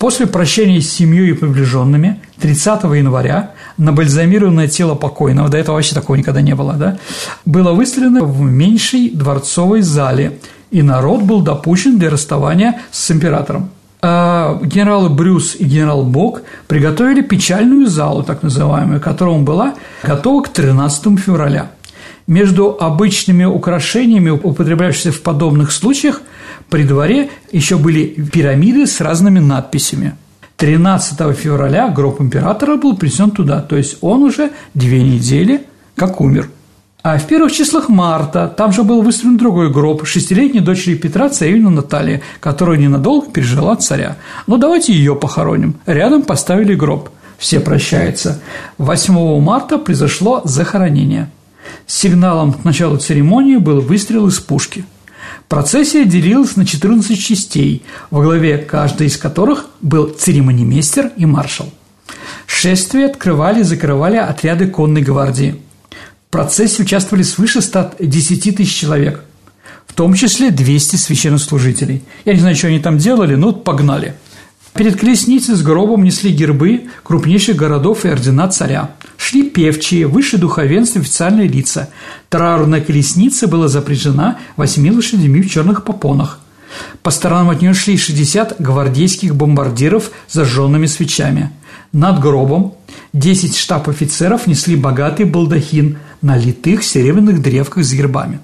После прощения с семьей и приближенными 30 января на бальзамированное тело покойного, до этого вообще такого никогда не было, да, было выстрелено в меньшей дворцовой зале, и народ был допущен для расставания с императором. А генералы Брюс и генерал Бок приготовили печальную залу, так называемую, которая была готова к 13 февраля. Между обычными украшениями, употреблявшимися в подобных случаях, при дворе еще были пирамиды с разными надписями. 13 февраля гроб императора был принесен туда, то есть он уже две недели как умер – а в первых числах марта там же был выставлен другой гроб шестилетней дочери Петра, царевны Натальи, которая ненадолго пережила царя. Ну, давайте ее похороним. Рядом поставили гроб. Все прощаются. 8 марта произошло захоронение. Сигналом к началу церемонии был выстрел из пушки. Процессия делилась на 14 частей, во главе каждой из которых был церемонимейстер и маршал. Шествие открывали и закрывали отряды конной гвардии – процессе участвовали свыше 110 тысяч человек, в том числе 200 священнослужителей. Я не знаю, что они там делали, но погнали. Перед колесницей с гробом несли гербы крупнейших городов и ордена царя. Шли певчие, высшее духовенство, официальные лица. Траурная колесница была запряжена восьми лошадями в черных попонах. По сторонам от нее шли 60 гвардейских бомбардиров с зажженными свечами. Над гробом 10 штаб-офицеров несли богатый балдахин на литых серебряных древках с гербами.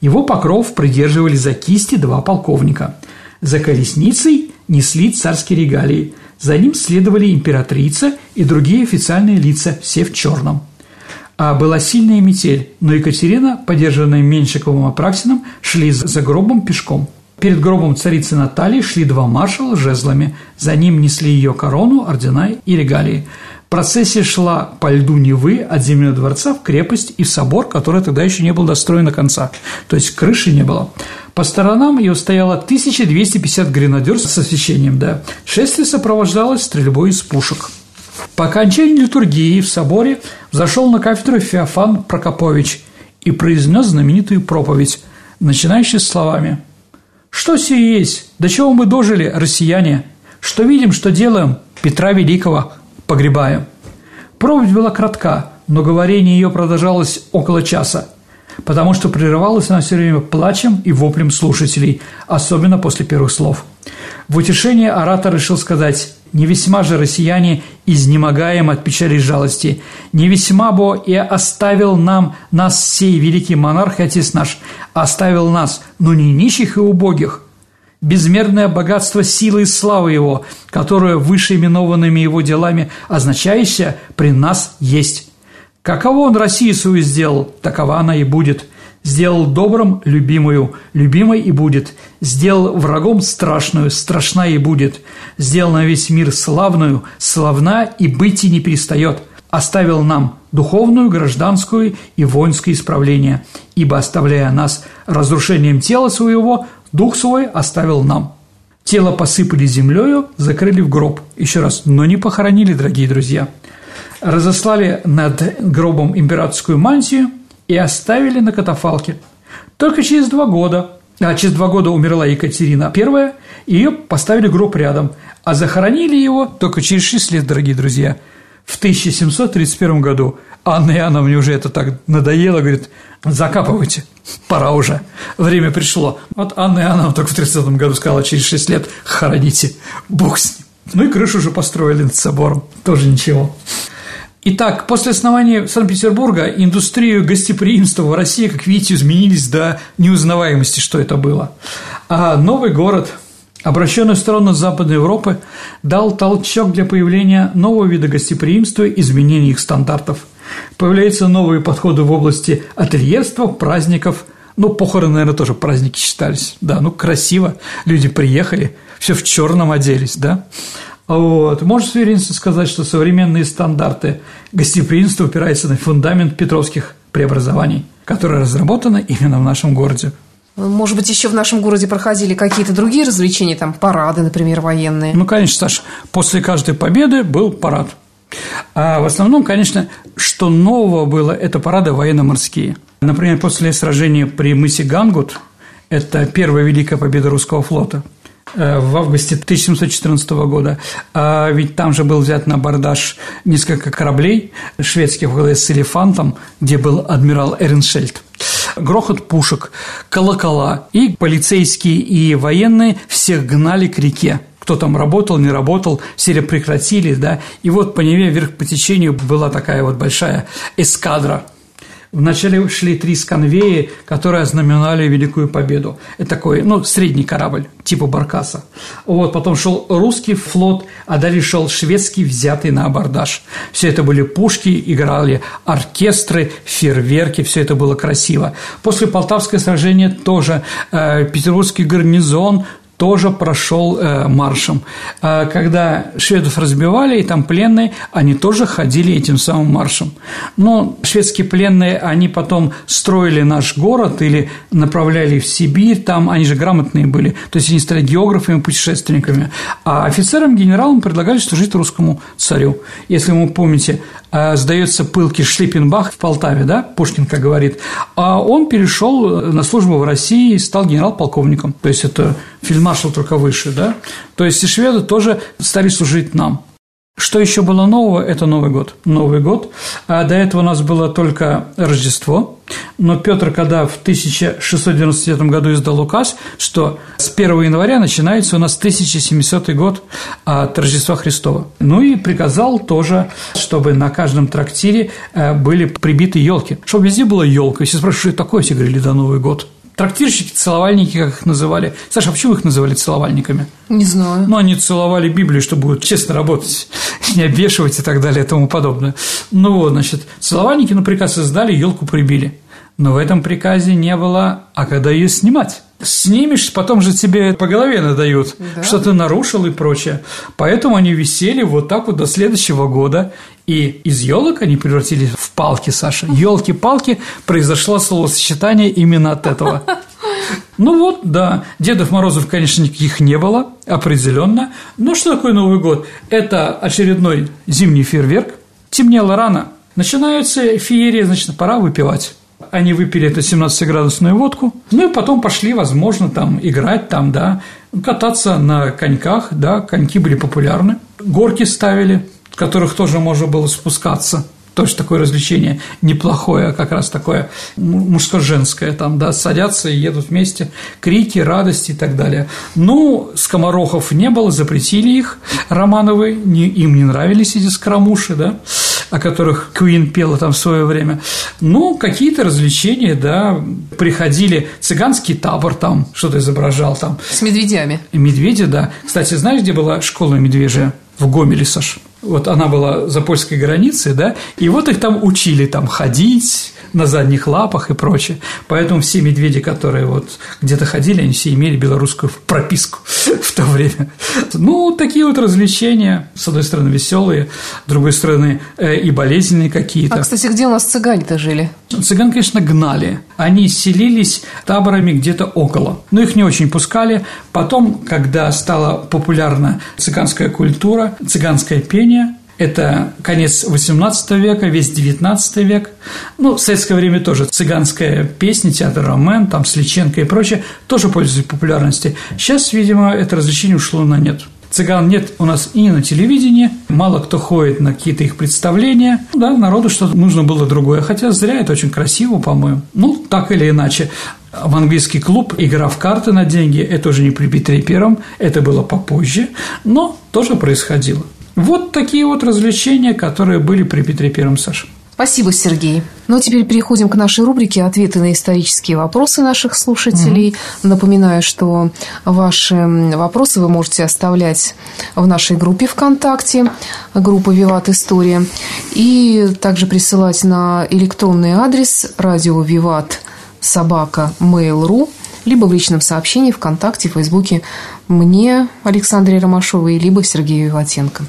Его покров придерживали за кисти два полковника. За колесницей несли царские регалии. За ним следовали императрица и другие официальные лица, все в черном. А была сильная метель, но Екатерина, поддержанная Меньшиковым и Апраксиным, шли за гробом пешком. Перед гробом царицы Натальи шли два маршала с жезлами. За ним несли ее корону, ордена и регалии. Процессия шла по льду Невы от Зимнего дворца в крепость и в собор, который тогда еще не был достроен до конца. То есть крыши не было. По сторонам ее стояло 1250 гренадер с освещением, да. Шествие сопровождалось стрельбой из пушек. По окончании литургии в соборе зашел на кафедру Феофан Прокопович и произнес знаменитую проповедь, начинающую с словами «Что сие есть? До чего мы дожили, россияне? Что видим, что делаем? Петра Великого – погребаем. Проповедь была кратка, но говорение ее продолжалось около часа, потому что прерывалась она все время плачем и воплем слушателей, особенно после первых слов. В утешение оратор решил сказать «Не весьма же россияне изнемогаем от печали и жалости, не весьма бо и оставил нам нас сей великий монарх и отец наш, оставил нас, но не нищих и убогих, безмерное богатство силы и славы Его, которое выше именованными Его делами, означающее «при нас есть». Каково Он Россию свою сделал, такова она и будет. Сделал добрым – любимую, любимой и будет. Сделал врагом страшную, страшна и будет. Сделал на весь мир славную, славна и быть и не перестает. Оставил нам духовную, гражданскую и воинское исправление, ибо, оставляя нас разрушением тела своего, Дух свой оставил нам. Тело посыпали землею, закрыли в гроб. Еще раз, но не похоронили, дорогие друзья. Разослали над гробом императорскую мантию и оставили на катафалке. Только через два года, а через два года умерла Екатерина I, ее поставили гроб рядом, а захоронили его только через шесть лет, дорогие друзья, в 1731 году. Анна Иоанновна уже это так надоело, говорит, закапывайте, пора уже, время пришло. Вот Анна Иоанновна только в 30 году сказала, через 6 лет хороните, бог с ним. Ну и крышу уже построили над собором, тоже ничего. Итак, после основания Санкт-Петербурга индустрию гостеприимства в России, как видите, изменились до неузнаваемости, что это было. А новый город, обращенный в сторону Западной Европы, дал толчок для появления нового вида гостеприимства и изменения их стандартов – Появляются новые подходы в области ательерства, праздников. Ну, похороны, наверное, тоже праздники считались. Да, ну, красиво. Люди приехали, все в черном оделись, да. Вот. Можно с уверенностью сказать, что современные стандарты гостеприимства опираются на фундамент петровских преобразований, которые разработаны именно в нашем городе. Может быть, еще в нашем городе проходили какие-то другие развлечения, там парады, например, военные? Ну, конечно, Саша, после каждой победы был парад. А в основном, конечно, что нового было, это парады военно-морские. Например, после сражения при мысе Гангут, это первая великая победа русского флота, э, в августе 1714 года. А ведь там же был взят на абордаж несколько кораблей шведских с элефантом, где был адмирал Эреншельд грохот пушек, колокола, и полицейские и военные всех гнали к реке. Кто там работал, не работал, все прекратили, да, и вот по Неве вверх по течению была такая вот большая эскадра Вначале шли три сканвеи, которые ознаменовали Великую Победу. Это такой, ну, средний корабль, типа Баркаса. Вот, потом шел русский флот, а далее шел шведский, взятый на абордаж. Все это были пушки, играли оркестры, фейерверки, все это было красиво. После Полтавского сражения тоже э, петербургский гарнизон тоже прошел э, маршем. А когда шведов разбивали, и там пленные, они тоже ходили этим самым маршем. Но шведские пленные, они потом строили наш город или направляли в Сибирь, там они же грамотные были, то есть они стали географами, путешественниками, а офицерам, генералам предлагали служить русскому царю. Если вы помните, э, сдается пылкий Шлиппенбах в Полтаве, да, Пушкин, как говорит, а он перешел на службу в России и стал генерал-полковником. То есть это фельдмаршал только выше, да? То есть и шведы тоже стали служить нам. Что еще было нового? Это Новый год. Новый год. А до этого у нас было только Рождество. Но Петр, когда в 1699 году издал указ, что с 1 января начинается у нас 1700 год от Рождества Христова. Ну и приказал тоже, чтобы на каждом трактире э, были прибиты елки, чтобы везде была елка. Если спрашивают, что такое, все говорили, да, Новый год. Трактирщики, целовальники, как их называли. Саша, а почему их называли целовальниками? Не знаю. Ну, они целовали Библию, чтобы будет честно работать, не обвешивать и так далее и тому подобное. Ну вот, значит, целовальники на приказ издали, елку прибили. Но в этом приказе не было, а когда ее снимать? Снимешь, потом же тебе по голове надают, да? что ты нарушил и прочее. Поэтому они висели вот так вот до следующего года. И из елок они превратились в палки, Саша. Елки-палки произошло словосочетание именно от этого. Ну вот, да, Дедов Морозов, конечно, никаких не было, определенно. Но что такое Новый год? Это очередной зимний фейерверк. Темнело рано. Начинается феерия, значит, пора выпивать. Они выпили эту 17-градусную водку, ну и потом пошли, возможно, там играть, там, да, кататься на коньках, да, коньки были популярны, горки ставили, в которых тоже можно было спускаться – тоже такое развлечение неплохое, как раз такое мужско-женское, там, да, садятся и едут вместе, крики, радости и так далее. Ну, скоморохов не было, запретили их, Романовы, не, им не нравились эти скоромуши, да, о которых Куин пела там в свое время. Ну, какие-то развлечения, да, приходили, цыганский табор там что-то изображал там. С медведями. Медведи, да. Кстати, знаешь, где была школа медвежья? В Гомеле, Саш вот она была за польской границей, да, и вот их там учили там ходить на задних лапах и прочее. Поэтому все медведи, которые вот где-то ходили, они все имели белорусскую прописку в то время. Ну, такие вот развлечения, с одной стороны, веселые, с другой стороны, э, и болезненные какие-то. А, кстати, где у нас цыгане-то жили? Цыган, конечно, гнали. Они селились таборами где-то около. Но их не очень пускали. Потом, когда стала популярна цыганская культура, цыганское пение, это конец XVIII века, весь XIX век. Ну, в советское время тоже цыганская песня, театр Ромен, там Сличенко и прочее тоже пользуются популярностью. Сейчас, видимо, это развлечение ушло на нет. Цыган нет у нас и на телевидении, мало кто ходит на какие-то их представления. Ну да, народу что-то нужно было другое, хотя зря это очень красиво, по-моему. Ну, так или иначе. В английский клуб игра в карты на деньги – это уже не при Петре Первом, это было попозже, но тоже происходило. Вот такие вот развлечения, которые были при Петре Первом, Саша. Спасибо, Сергей. Ну, а теперь переходим к нашей рубрике «Ответы на исторические вопросы наших слушателей». Угу. Напоминаю, что ваши вопросы вы можете оставлять в нашей группе ВКонтакте, группа «Виват История», и также присылать на электронный адрес радио «Виват» собака mail.ru либо в личном сообщении ВКонтакте, Фейсбуке мне, Александре Ромашовой, либо Сергею Иватенко.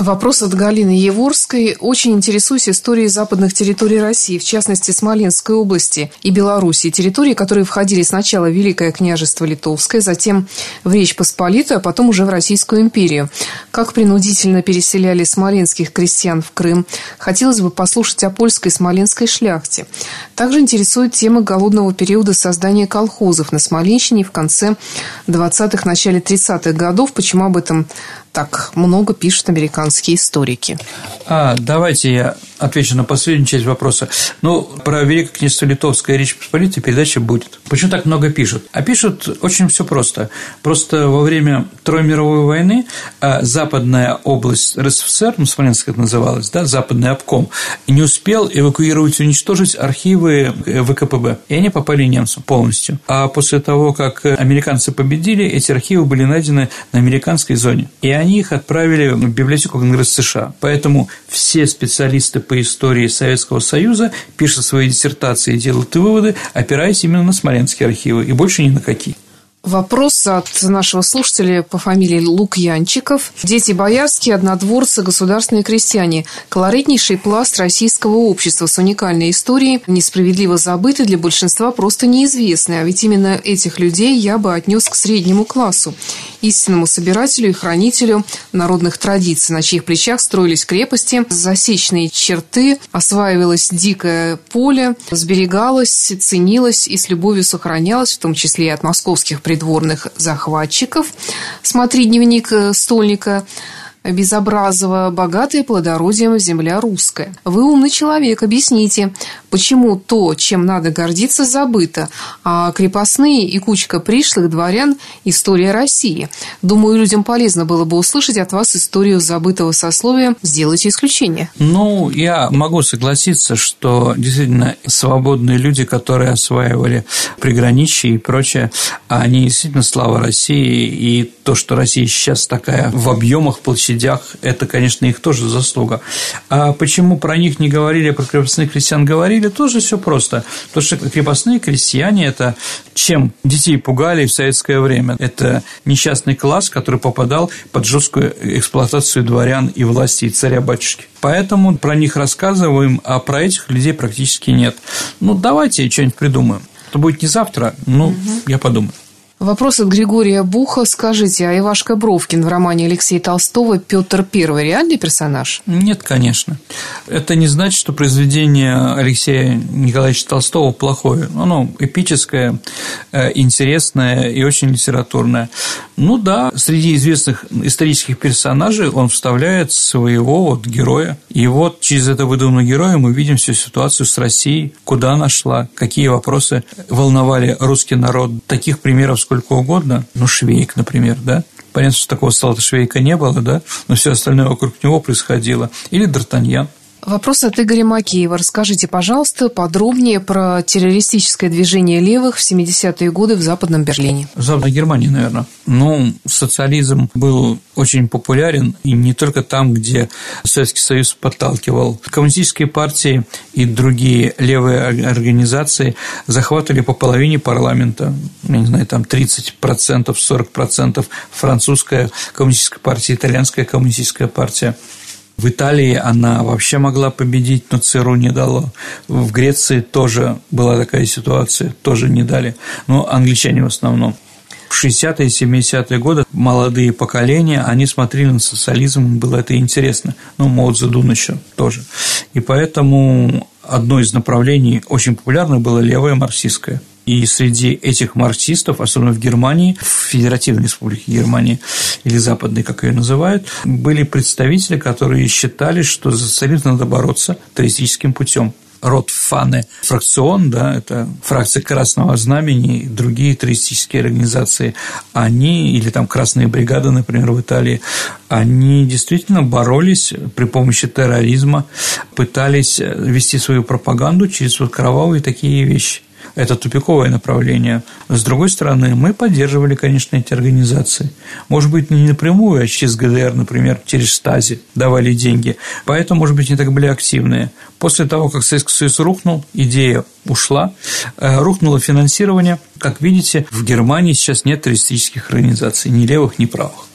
Вопрос от Галины Еворской. Очень интересуюсь историей западных территорий России, в частности, Смоленской области и Белоруссии. Территории, которые входили сначала в Великое княжество Литовское, затем в Речь Посполитую, а потом уже в Российскую империю. Как принудительно переселяли смоленских крестьян в Крым. Хотелось бы послушать о польской смоленской шляхте. Также интересует тема голодного периода создания колхозов на Смоленщине в конце 20-х, начале 30-х годов. Почему об этом так много пишут американские историки. А, давайте я отвечу на последнюю часть вопроса. Ну, про Великое княжество Литовское Речь Посполитой передача будет. Почему так много пишут? А пишут очень все просто. Просто во время Второй мировой войны а, западная область РСФСР, ну, Смоленск это называлось, да, западный обком, не успел эвакуировать, уничтожить архивы э, ВКПБ. И они попали немцам полностью. А после того, как американцы победили, эти архивы были найдены на американской зоне. И они их отправили в библиотеку Конгресса США. Поэтому все специалисты по истории Советского Союза пишут свои диссертации и делают выводы, опираясь именно на смоленские архивы, и больше ни на какие. Вопрос от нашего слушателя по фамилии Лукьянчиков. Дети боярские, однодворцы, государственные крестьяне. Колоритнейший пласт российского общества с уникальной историей, несправедливо забытый, для большинства просто неизвестный. А ведь именно этих людей я бы отнес к среднему классу, истинному собирателю и хранителю народных традиций, на чьих плечах строились крепости, засечные черты, осваивалось дикое поле, сберегалось, ценилось и с любовью сохранялось, в том числе и от московских придворных захватчиков. Смотри дневник э, стольника Безобразова, богатая плодородием земля русская. Вы умный человек, объясните, почему то, чем надо гордиться, забыто, а крепостные и кучка пришлых дворян – история России. Думаю, людям полезно было бы услышать от вас историю забытого сословия. Сделайте исключение. Ну, я могу согласиться, что действительно свободные люди, которые осваивали приграничье и прочее, они действительно слава России, и то, что Россия сейчас такая в объемах площади площадях, это, конечно, их тоже заслуга. А почему про них не говорили, а про крепостных крестьян говорили, тоже все просто. Потому что крепостные крестьяне – это чем детей пугали в советское время. Это несчастный класс, который попадал под жесткую эксплуатацию дворян и власти, и царя-батюшки. Поэтому про них рассказываем, а про этих людей практически нет. Ну, давайте что-нибудь придумаем. Это будет не завтра, ну, угу. я подумаю. Вопрос от Григория Буха. Скажите, а Ивашка Бровкин в романе Алексея Толстого «Петр I» реальный персонаж? Нет, конечно. Это не значит, что произведение Алексея Николаевича Толстого плохое. Оно эпическое, э, интересное и очень литературное. Ну да, среди известных исторических персонажей он вставляет своего вот героя. И вот через это выдуманного героя мы видим всю ситуацию с Россией, куда она шла, какие вопросы волновали русский народ. Таких примеров сколько угодно, ну, Швейк, например, да, Понятно, что такого Салата Швейка не было, да, но все остальное вокруг него происходило. Или Д'Артаньян. Вопрос от Игоря Макеева. Расскажите, пожалуйста, подробнее про террористическое движение левых в 70-е годы в Западном Берлине. В Западной Германии, наверное. Ну, социализм был очень популярен, и не только там, где Советский Союз подталкивал. Коммунистические партии и другие левые организации захватывали по половине парламента, я не знаю, там 30%, 40% французская коммунистическая партия, итальянская коммунистическая партия. В Италии она вообще могла победить, но ЦРУ не дало. В Греции тоже была такая ситуация, тоже не дали. Но англичане в основном. В 60-е и 70-е годы молодые поколения, они смотрели на социализм, было это интересно. Ну, Мао Цзэдун еще тоже. И поэтому одно из направлений очень популярное было левое марксистское. И среди этих марксистов, особенно в Германии, в Федеративной Республике Германии, или Западной, как ее называют, были представители, которые считали, что за социализм надо бороться террористическим путем. Род Фаны фракцион, да, это фракция Красного Знамени другие террористические организации, они, или там Красные бригады, например, в Италии, они действительно боролись при помощи терроризма, пытались вести свою пропаганду через вот кровавые такие вещи это тупиковое направление. С другой стороны, мы поддерживали, конечно, эти организации. Может быть, не напрямую, а через ГДР, например, через Стази давали деньги. Поэтому, может быть, не так были активные. После того, как Советский Союз рухнул, идея ушла, э, рухнуло финансирование. Как видите, в Германии сейчас нет террористических организаций, ни левых, ни правых.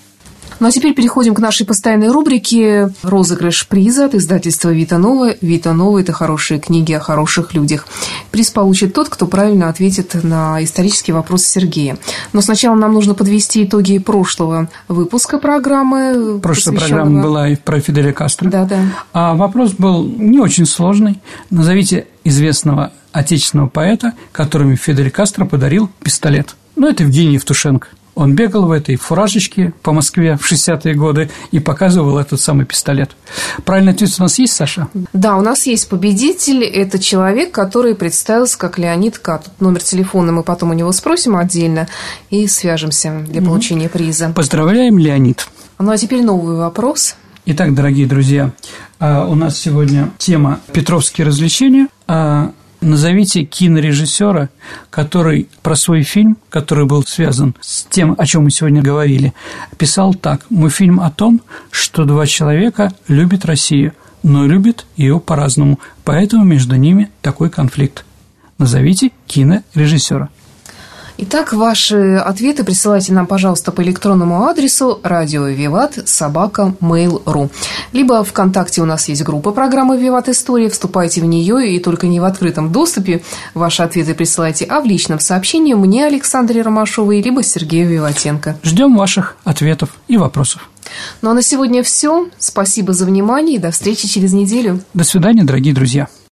Ну а теперь переходим к нашей постоянной рубрике «Розыгрыш приза» от издательства «Вита Нова». «Вита Нова» – это хорошие книги о хороших людях. Приз получит тот, кто правильно ответит на исторический вопрос Сергея. Но сначала нам нужно подвести итоги прошлого выпуска программы. Прошлая программа была и про Фиделя Кастро. Да, да. А вопрос был не очень сложный. Назовите известного отечественного поэта, которому Фидель Кастро подарил пистолет. Ну, это Евгений Евтушенко. Он бегал в этой фуражечке по Москве в 60-е годы и показывал этот самый пистолет. Правильный ответ у нас есть, Саша? Да, у нас есть победитель. Это человек, который представился как Леонид К. Тут номер телефона мы потом у него спросим отдельно и свяжемся для получения приза. Поздравляем, Леонид. Ну, а теперь новый вопрос. Итак, дорогие друзья, а, у нас сегодня тема «Петровские развлечения». Назовите кинорежиссера, который про свой фильм, который был связан с тем, о чем мы сегодня говорили, писал так. Мой фильм о том, что два человека любят Россию, но любят ее по-разному, поэтому между ними такой конфликт. Назовите кинорежиссера. Итак, ваши ответы присылайте нам, пожалуйста, по электронному адресу радио Виват собака mail.ru. Либо ВКонтакте у нас есть группа программы Виват История. Вступайте в нее и только не в открытом доступе ваши ответы присылайте, а в личном сообщении мне, Александре Ромашовой, либо Сергею Виватенко. Ждем ваших ответов и вопросов. Ну а на сегодня все. Спасибо за внимание и до встречи через неделю. До свидания, дорогие друзья.